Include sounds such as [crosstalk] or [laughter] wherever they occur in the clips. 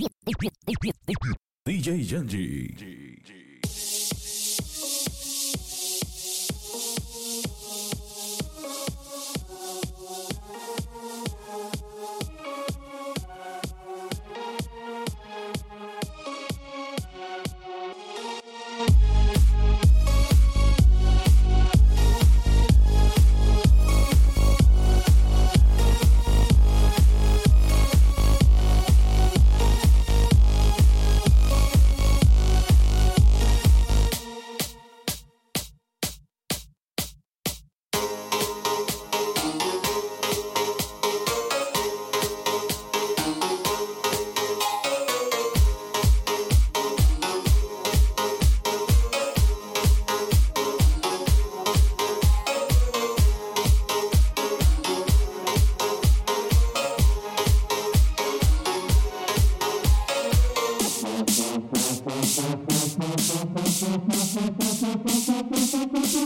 [laughs] DJ Giangi.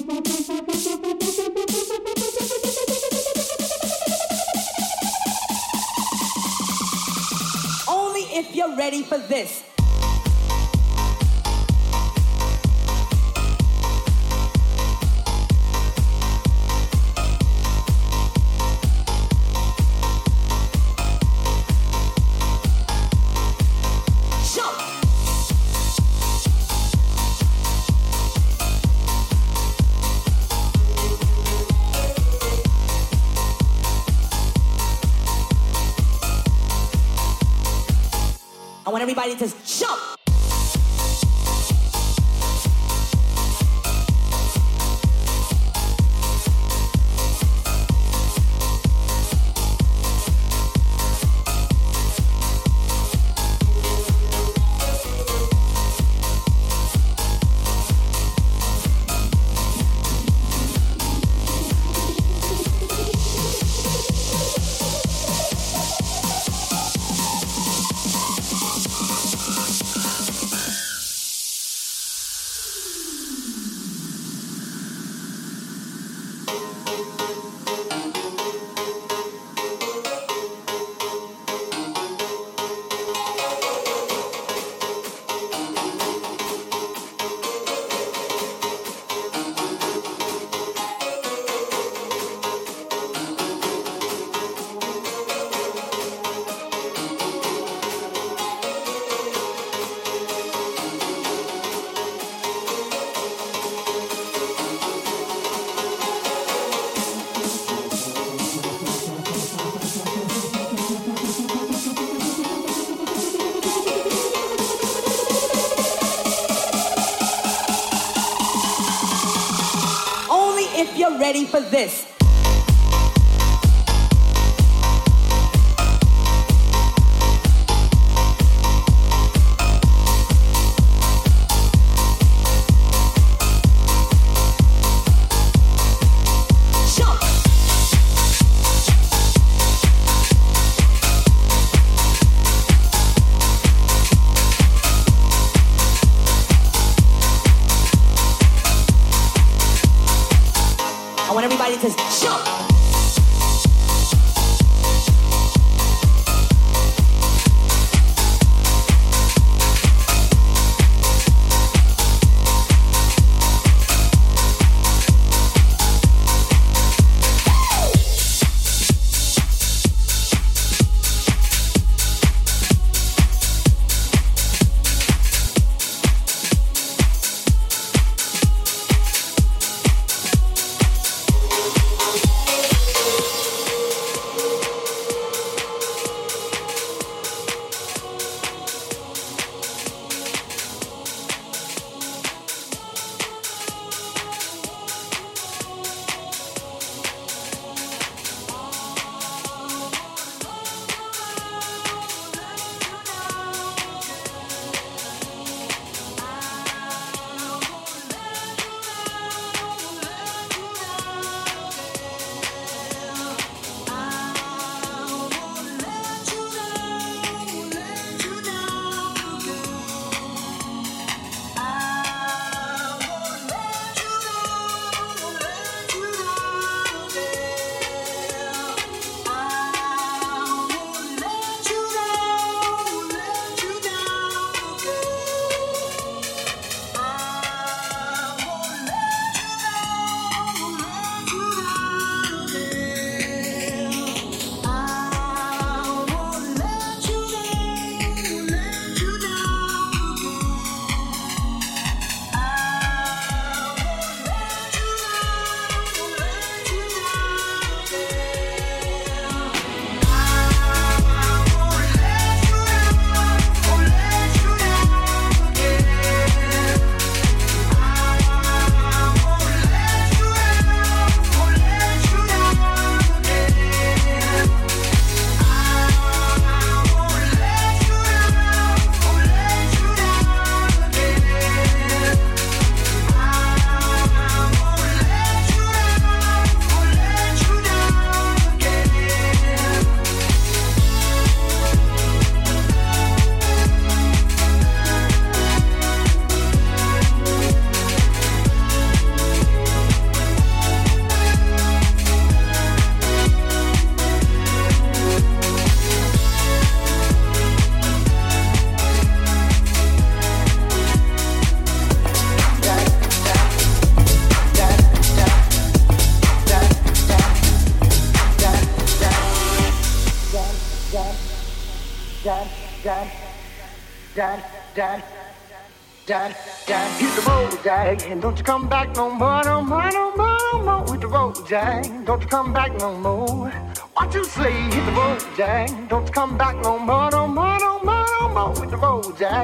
Only if you're ready for this. I want for this.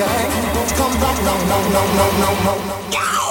time won't come back. No, no, no, no, no, no.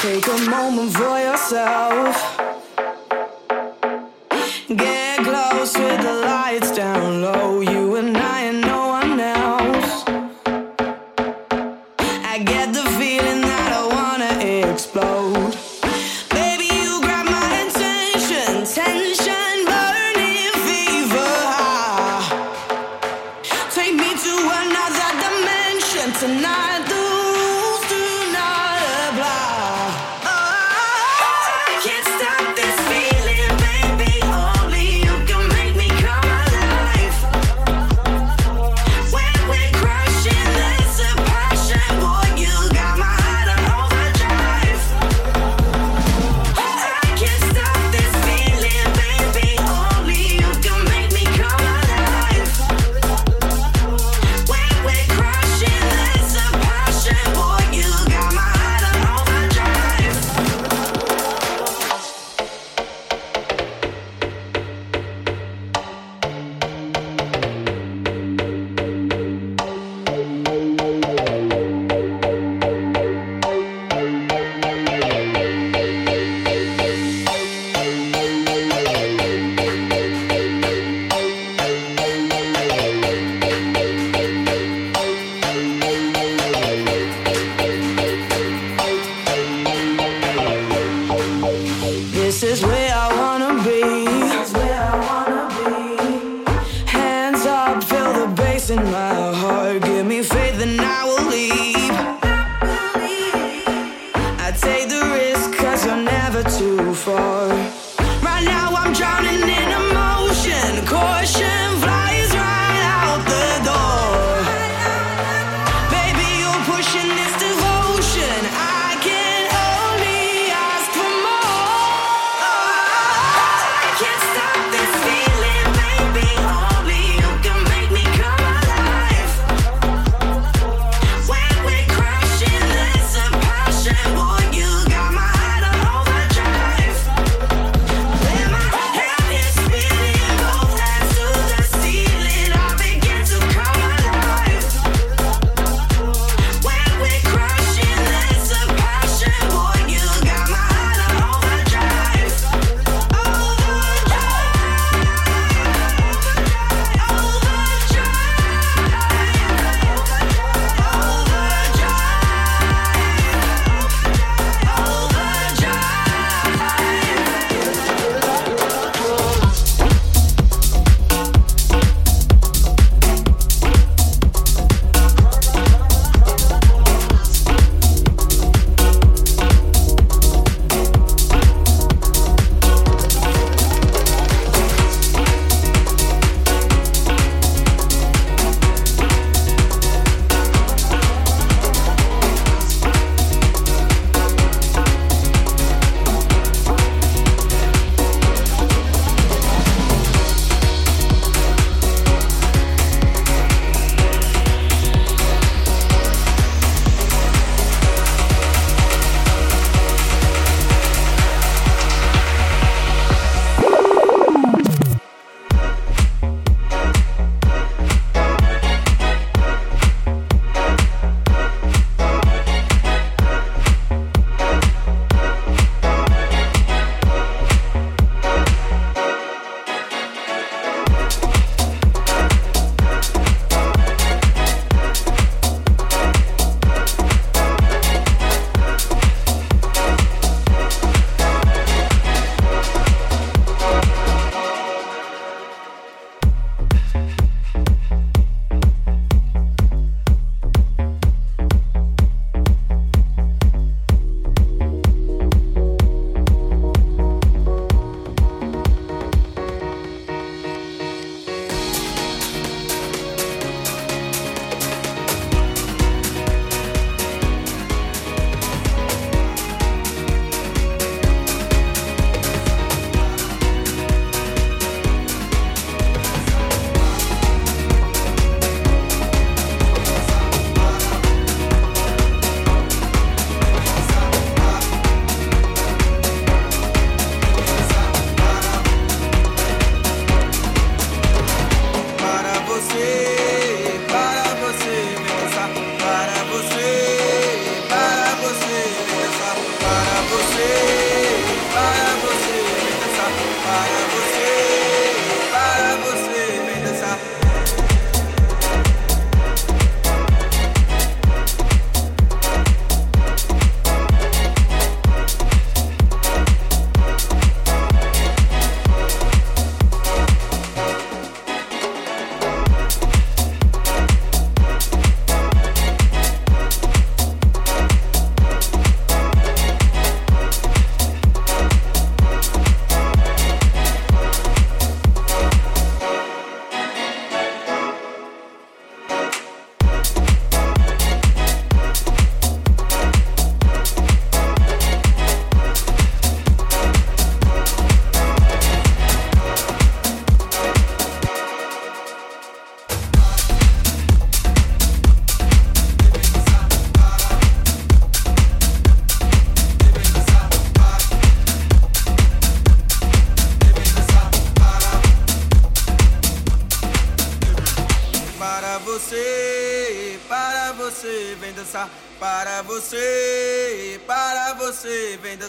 Take a moment for yourself.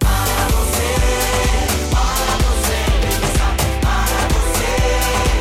Para você, para você, para você.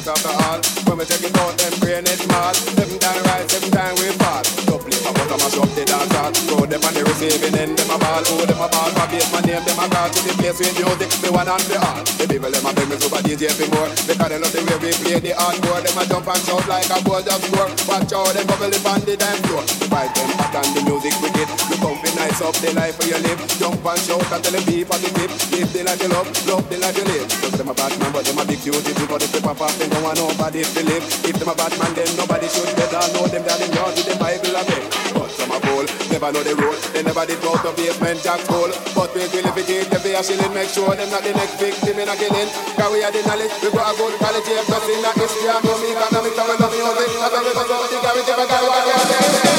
knock off the all. When we take it out, them brain is mad. Seven time right, seven time we fall. Double my bottom, mash up the dance hall. Throw them on the receiving end, them a ball. Oh, them a ball, my base, my name, them a call. To the place with music, Me one and the all. The people, them a bring me super DJ for more. Because they love the way we play the hardcore. Them a jump and shout like a bull just score. Watch out, them bubble the bandit and floor. Fight them back and the music we get. Nice up the life where you live. Jump and shout and tell them beef at the grip. Live the life you love, love the life you live. Cause them a bad man, but them a big duty. But if they pop off, they don't want nobody to live. If them a bad man, then nobody should get better know them than in God with the Bible and it. But some a fool, never know the road. They never did go to basement jack hole. But we will if we give them a shilling, make sure them not the next victim in a killing. Cause we are the knowledge, we got a good quality. Everything that is here, no me, economics, and we love music. That's why we go to the garage, every guy, what we are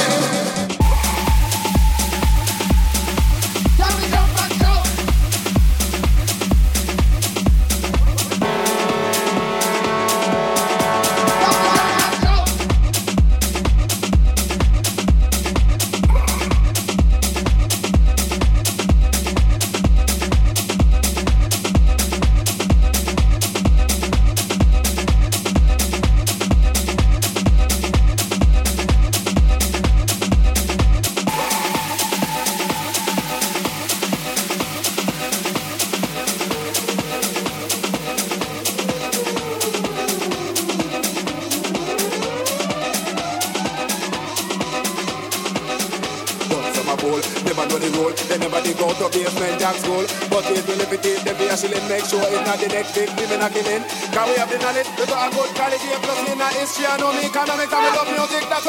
big women are killing. Cause we have the knowledge, we got a good quality, plus me not history, I know me economics, and me love music, that's